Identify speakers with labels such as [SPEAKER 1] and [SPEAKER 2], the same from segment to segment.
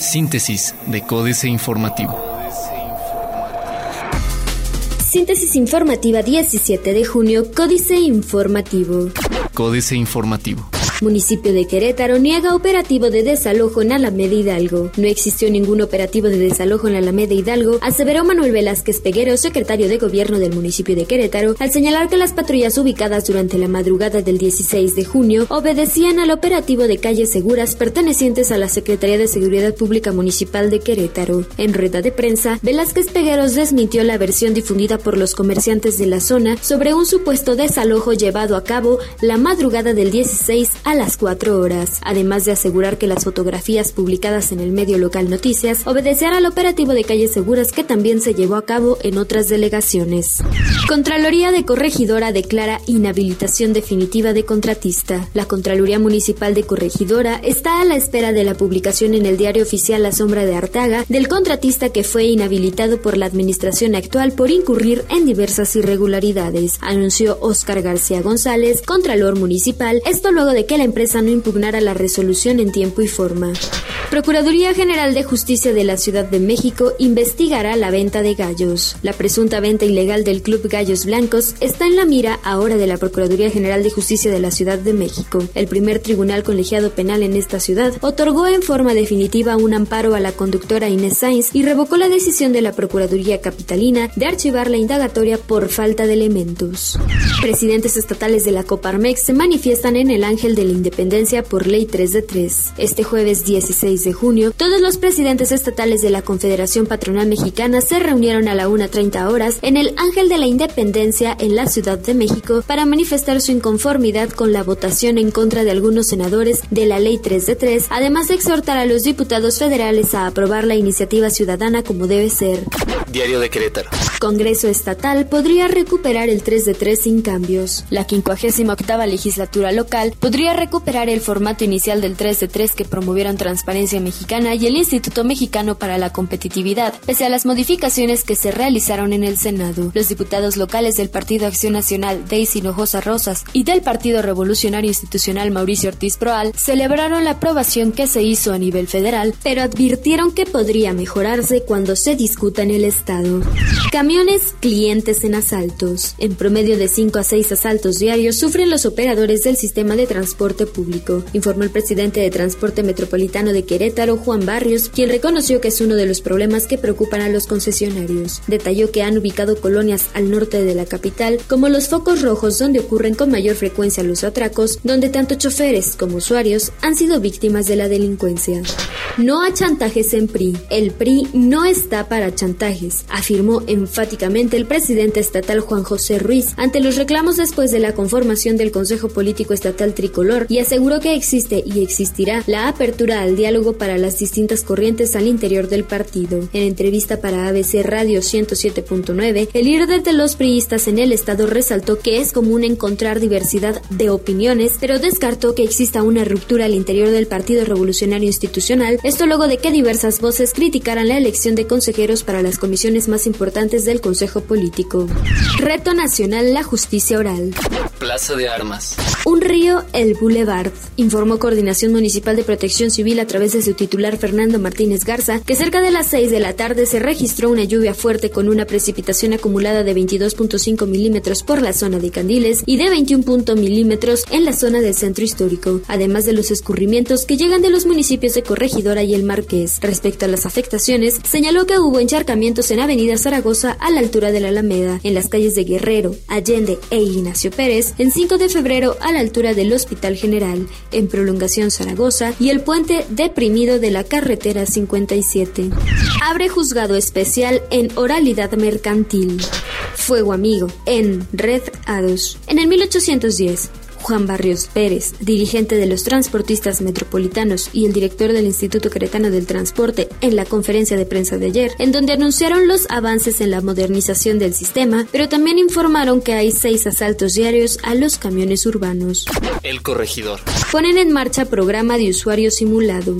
[SPEAKER 1] Síntesis de Códice Informativo.
[SPEAKER 2] Síntesis informativa 17 de junio, Códice Informativo.
[SPEAKER 1] Códice Informativo.
[SPEAKER 2] Municipio de Querétaro niega operativo de desalojo en Alameda Hidalgo. No existió ningún operativo de desalojo en Alameda Hidalgo, aseveró Manuel Velázquez Peguero, secretario de gobierno del municipio de Querétaro, al señalar que las patrullas ubicadas durante la madrugada del 16 de junio obedecían al operativo de calles seguras pertenecientes a la Secretaría de Seguridad Pública Municipal de Querétaro. En rueda de prensa, Velázquez Pegueros desmintió la versión difundida por los comerciantes de la zona sobre un supuesto desalojo llevado a cabo la madrugada del 16 a las 4 horas, además de asegurar que las fotografías publicadas en el medio local Noticias obedecían al operativo de calles seguras que también se llevó a cabo en otras delegaciones. Contraloría de Corregidora declara inhabilitación definitiva de contratista. La Contraloría Municipal de Corregidora está a la espera de la publicación en el diario oficial La Sombra de Artaga del contratista que fue inhabilitado por la administración actual por incurrir en diversas irregularidades, anunció Óscar García González, Contralor Municipal, esto luego de que la empresa no impugnara la resolución en tiempo y forma. Procuraduría General de Justicia de la Ciudad de México investigará la venta de gallos. La presunta venta ilegal del Club Gallos Blancos está en la mira ahora de la Procuraduría General de Justicia de la Ciudad de México. El primer tribunal colegiado penal en esta ciudad otorgó en forma definitiva un amparo a la conductora Inés Sainz y revocó la decisión de la Procuraduría Capitalina de archivar la indagatoria por falta de elementos. Presidentes estatales de la Coparmex se manifiestan en el Ángel de la Independencia por Ley 3 de 3. Este jueves 16 de junio, todos los presidentes estatales de la Confederación Patronal Mexicana se reunieron a la 1.30 horas en el Ángel de la Independencia en la Ciudad de México para manifestar su inconformidad con la votación en contra de algunos senadores de la Ley 3 de 3, además de exhortar a los diputados federales a aprobar la iniciativa ciudadana como debe ser.
[SPEAKER 1] Diario de Querétaro.
[SPEAKER 2] Congreso Estatal podría recuperar el 3 de 3 sin cambios. La 58 legislatura local podría recuperar el formato inicial del 3 de 3 que promovieron Transparencia Mexicana y el Instituto Mexicano para la Competitividad, pese a las modificaciones que se realizaron en el Senado. Los diputados locales del Partido Acción Nacional, Daisy Hinojosa Rosas, y del Partido Revolucionario Institucional Mauricio Ortiz Proal celebraron la aprobación que se hizo a nivel federal, pero advirtieron que podría mejorarse cuando se discuta en el Estado. Camiones clientes en asaltos. En promedio de 5 a 6 asaltos diarios sufren los operadores del sistema de transporte público, informó el presidente de Transporte Metropolitano de Querétaro, Juan Barrios, quien reconoció que es uno de los problemas que preocupan a los concesionarios. Detalló que han ubicado colonias al norte de la capital como los focos rojos donde ocurren con mayor frecuencia los atracos, donde tanto choferes como usuarios han sido víctimas de la delincuencia. No a chantajes en PRI. El PRI no está para chantajes, afirmó enfáticamente el presidente estatal Juan José Ruiz ante los reclamos después de la conformación del Consejo Político Estatal Tricolor y aseguró que existe y existirá la apertura al diálogo para las distintas corrientes al interior del partido. En entrevista para ABC Radio 107.9, el líder de los priistas en el estado resaltó que es común encontrar diversidad de opiniones, pero descartó que exista una ruptura al interior del Partido Revolucionario Institucional, esto luego de que diversas voces criticaran la elección de consejeros para las comisiones más importantes del Consejo Político. Reto Nacional La Justicia Oral.
[SPEAKER 1] Plaza de Armas.
[SPEAKER 2] Un río, el Boulevard, informó Coordinación Municipal de Protección Civil a través de su titular Fernando Martínez Garza que cerca de las 6 de la tarde se registró una lluvia fuerte con una precipitación acumulada de 22.5 milímetros por la zona de Candiles y de 21 milímetros en la zona del centro histórico, además de los escurrimientos que llegan de los municipios de Y El Marqués. Respecto a las afectaciones, señaló que hubo encharcamientos en Avenida Zaragoza a la altura de la Alameda, en las calles de Guerrero, Allende e Ignacio Pérez, en 5 de febrero a la altura del Hospital General, en Prolongación Zaragoza y el puente deprimido de la carretera 57. Abre juzgado especial en oralidad mercantil. Fuego amigo en Red Ados. En el 1810, Juan Barrios Pérez, dirigente de los transportistas metropolitanos y el director del Instituto Queretano del Transporte, en la conferencia de prensa de ayer, en donde anunciaron los avances en la modernización del sistema, pero también informaron que hay seis asaltos diarios a los camiones urbanos.
[SPEAKER 1] El corregidor.
[SPEAKER 2] Ponen en marcha programa de usuario simulado.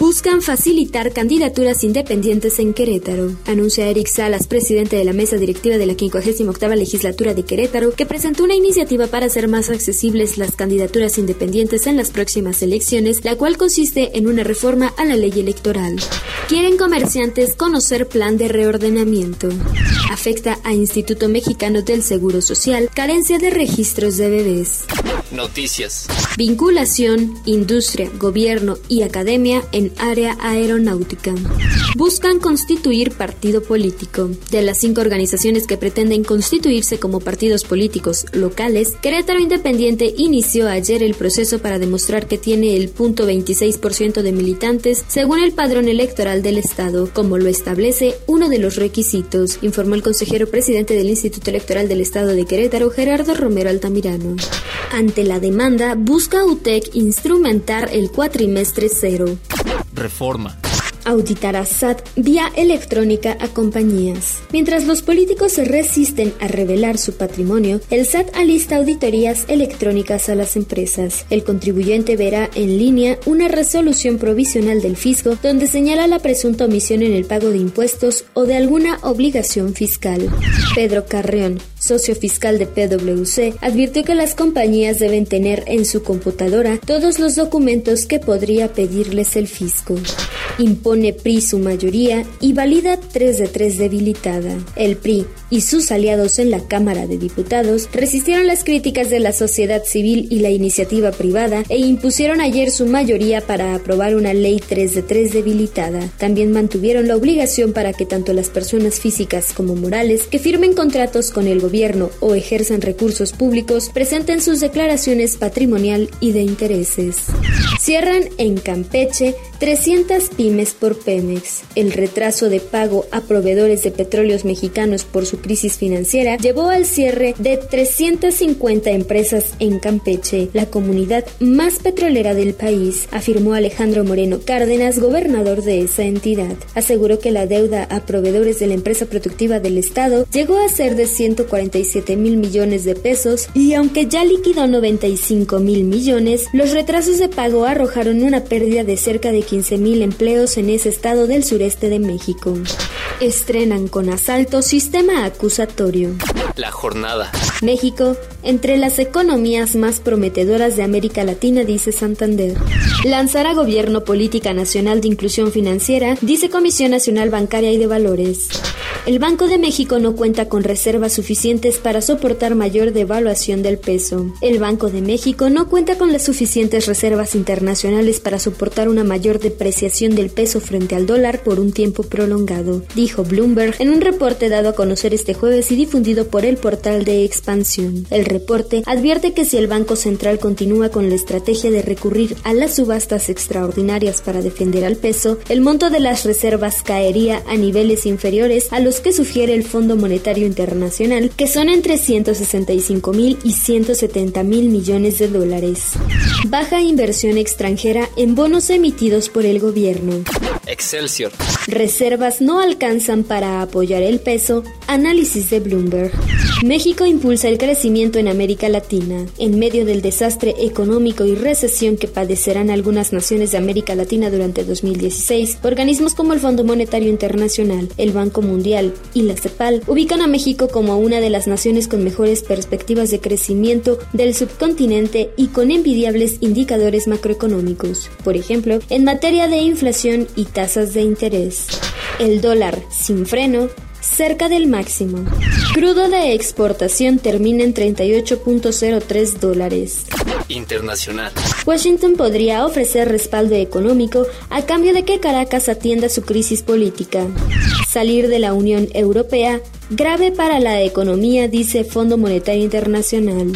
[SPEAKER 2] Buscan facilitar candidaturas independientes en Querétaro. Anuncia Eric Salas, presidente de la mesa directiva de la 58 legislatura de Querétaro, que presentó una iniciativa para hacer más accesible las candidaturas independientes en las próximas elecciones, la cual consiste en una reforma a la ley electoral. Quieren comerciantes conocer plan de reordenamiento. Afecta a Instituto Mexicano del Seguro Social carencia de registros de bebés.
[SPEAKER 1] Noticias.
[SPEAKER 2] Vinculación, industria, gobierno y academia en área aeronáutica. Buscan constituir partido político. De las cinco organizaciones que pretenden constituirse como partidos políticos locales, Querétaro Independiente inició ayer el proceso para demostrar que tiene el punto 26% de militantes según el padrón electoral del Estado, como lo establece uno de los requisitos, informó el consejero presidente del Instituto Electoral del Estado de Querétaro, Gerardo Romero Altamirano. Ante la demanda, busca UTEC instrumentar el cuatrimestre cero.
[SPEAKER 1] Reforma
[SPEAKER 2] auditará SAT vía electrónica a compañías. Mientras los políticos se resisten a revelar su patrimonio, el SAT alista auditorías electrónicas a las empresas. El contribuyente verá en línea una resolución provisional del fisco donde señala la presunta omisión en el pago de impuestos o de alguna obligación fiscal. Pedro Carreón, socio fiscal de PwC, advirtió que las compañías deben tener en su computadora todos los documentos que podría pedirles el fisco impone PRI su mayoría y valida 3 de 3 debilitada. El PRI y sus aliados en la Cámara de Diputados resistieron las críticas de la sociedad civil y la iniciativa privada e impusieron ayer su mayoría para aprobar una ley 3 de 3 debilitada. También mantuvieron la obligación para que tanto las personas físicas como morales que firmen contratos con el gobierno o ejerzan recursos públicos presenten sus declaraciones patrimonial y de intereses. Cierran en Campeche 300 pymes por Pemex. El retraso de pago a proveedores de petróleos mexicanos por su crisis financiera llevó al cierre de 350 empresas en Campeche, la comunidad más petrolera del país, afirmó Alejandro Moreno Cárdenas, gobernador de esa entidad. Aseguró que la deuda a proveedores de la empresa productiva del Estado llegó a ser de 147 mil millones de pesos y aunque ya liquidó 95 mil millones, los retrasos de pago arrojaron una pérdida de cerca de 15.000 empleos en ese estado del sureste de México. Estrenan con asalto sistema acusatorio.
[SPEAKER 1] La jornada.
[SPEAKER 2] México, entre las economías más prometedoras de América Latina, dice Santander. Lanzará gobierno política nacional de inclusión financiera, dice Comisión Nacional Bancaria y de Valores. El Banco de México no cuenta con reservas suficientes para soportar mayor devaluación del peso. El Banco de México no cuenta con las suficientes reservas internacionales para soportar una mayor depreciación del peso frente al dólar por un tiempo prolongado, dijo Bloomberg en un reporte dado a conocer este jueves y difundido por el portal de expansión. El reporte advierte que si el Banco Central continúa con la estrategia de recurrir a las subastas extraordinarias para defender al peso, el monto de las reservas caería a niveles inferiores a los que sugiere el Fondo Monetario Internacional, que son entre 165 mil y 170 mil millones de dólares. Baja inversión extranjera en bonos emitidos por el gobierno.
[SPEAKER 1] Excelsior.
[SPEAKER 2] Reservas no alcanzan para apoyar el peso. Análisis de Bloomberg. México impulsa el crecimiento en América Latina. En medio del desastre económico y recesión que padecerán algunas naciones de América Latina durante 2016, organismos como el Fondo Monetario Internacional, el Banco Mundial y la CEPAL ubican a México como una de las naciones con mejores perspectivas de crecimiento del subcontinente y con envidiables indicadores macroeconómicos. Por ejemplo, en materia de inflación y tasas de interés. El dólar sin freno cerca del máximo. Crudo de exportación termina en 38.03 dólares.
[SPEAKER 1] Internacional.
[SPEAKER 2] Washington podría ofrecer respaldo económico a cambio de que Caracas atienda su crisis política. Salir de la Unión Europea, grave para la economía, dice Fondo Monetario Internacional.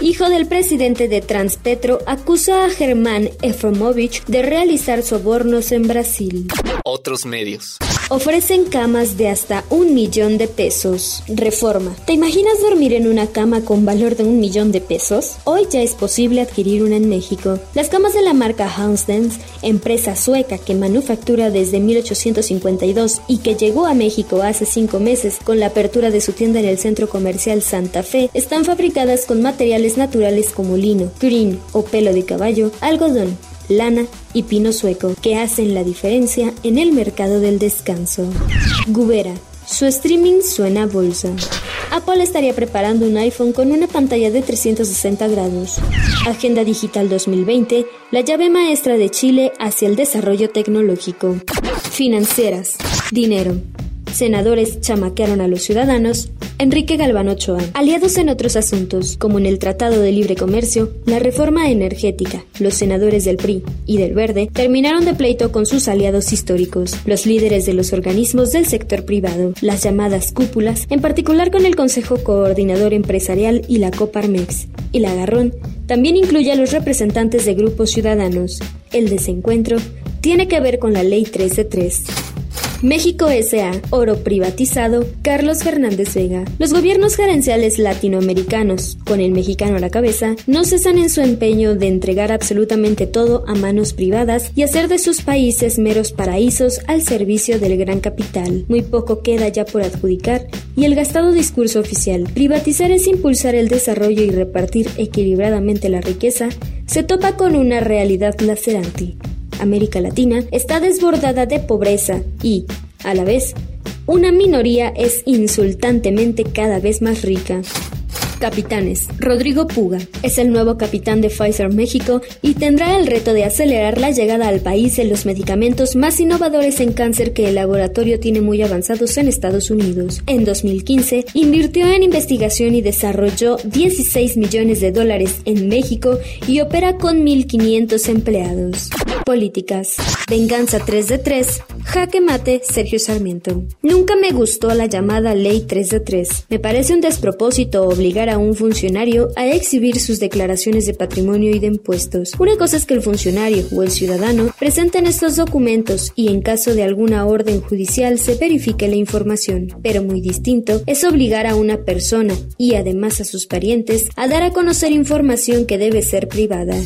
[SPEAKER 2] Hijo del presidente de Transpetro, acusa a Germán Efromovich de realizar sobornos en Brasil.
[SPEAKER 1] Otros medios.
[SPEAKER 2] Ofrecen camas de hasta un millón de pesos. Reforma. ¿Te imaginas dormir en una cama con valor de un millón de pesos? Hoy ya es posible adquirir una en México. Las camas de la marca Hansdens, empresa sueca que manufactura desde 1852 y que llegó a México hace cinco meses con la apertura de su tienda en el centro comercial Santa Fe, están fabricadas con materiales naturales como lino, green o pelo de caballo, algodón, lana y pino sueco, que hacen la diferencia en el mercado del descanso. Gubera. Su streaming suena a bolsa. Apple estaría preparando un iPhone con una pantalla de 360 grados. Agenda Digital 2020, la llave maestra de Chile hacia el desarrollo tecnológico. Financieras. Dinero. Senadores chamaquearon a los ciudadanos. Enrique Galván Ochoa. Aliados en otros asuntos, como en el Tratado de Libre Comercio, la reforma energética, los senadores del PRI y del Verde terminaron de pleito con sus aliados históricos, los líderes de los organismos del sector privado, las llamadas cúpulas, en particular con el Consejo Coordinador Empresarial y la Coparmex. Y la agarrón también incluye a los representantes de grupos ciudadanos. El desencuentro tiene que ver con la Ley 3 de 3. México S.A. Oro privatizado. Carlos Fernández Vega. Los gobiernos gerenciales latinoamericanos, con el mexicano a la cabeza, no cesan en su empeño de entregar absolutamente todo a manos privadas y hacer de sus países meros paraísos al servicio del gran capital. Muy poco queda ya por adjudicar y el gastado discurso oficial, privatizar es impulsar el desarrollo y repartir equilibradamente la riqueza, se topa con una realidad lacerante. América Latina está desbordada de pobreza y, a la vez, una minoría es insultantemente cada vez más rica. Capitanes. Rodrigo Puga es el nuevo capitán de Pfizer México y tendrá el reto de acelerar la llegada al país de los medicamentos más innovadores en cáncer que el laboratorio tiene muy avanzados en Estados Unidos. En 2015, invirtió en investigación y desarrolló 16 millones de dólares en México y opera con 1.500 empleados. Políticas. Venganza 3 de 3. Jaque mate Sergio Sarmiento. Nunca me gustó la llamada Ley 3 de 3. Me parece un despropósito obligar a un funcionario a exhibir sus declaraciones de patrimonio y de impuestos. Una cosa es que el funcionario o el ciudadano presenten estos documentos y en caso de alguna orden judicial se verifique la información, pero muy distinto es obligar a una persona y además a sus parientes a dar a conocer información que debe ser privada.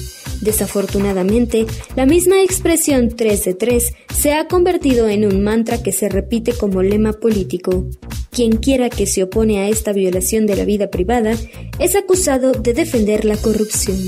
[SPEAKER 2] Desafortunadamente, la misma expresión 3 de 3 se ha convertido en un mantra que se repite como lema político. Quien quiera que se opone a esta violación de la vida privada es acusado de defender la corrupción.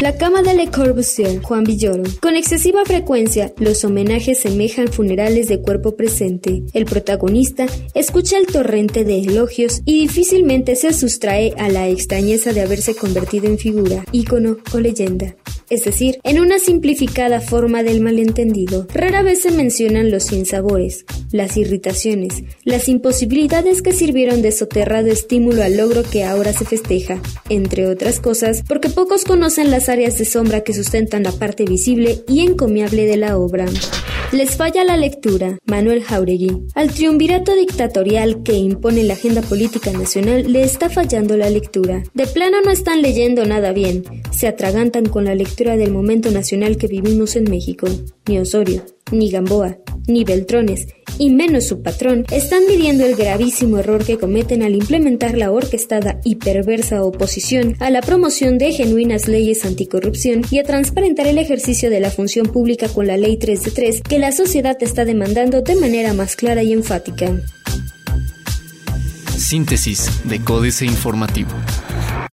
[SPEAKER 2] La cama de Le Corbusier, Juan Villoro. Con excesiva frecuencia, los homenajes semejan funerales de cuerpo presente. El protagonista escucha el torrente de elogios y difícilmente se sustrae a la extrañeza de haberse convertido en figura, ícono o leyenda es decir, en una simplificada del malentendido. Rara vez se mencionan los sinsabores, las irritaciones, las imposibilidades que sirvieron de soterrado estímulo al logro que ahora se festeja, entre otras cosas, porque pocos conocen las áreas de sombra que sustentan la parte visible y encomiable de la obra. Les falla la lectura. Manuel Jauregui. Al triunvirato dictatorial que impone la agenda política nacional le está fallando la lectura. De plano no están leyendo nada bien. Se atragantan con la lectura del momento nacional que vivimos en México. Ni Osorio, ni Gamboa, ni Beltrones, y menos su patrón, están midiendo el gravísimo error que cometen al implementar la orquestada y perversa oposición a la promoción de genuinas leyes anticorrupción y a transparentar el ejercicio de la función pública con la Ley 3 de 3 que la sociedad está demandando de manera más clara y enfática.
[SPEAKER 1] Síntesis de Códice Informativo.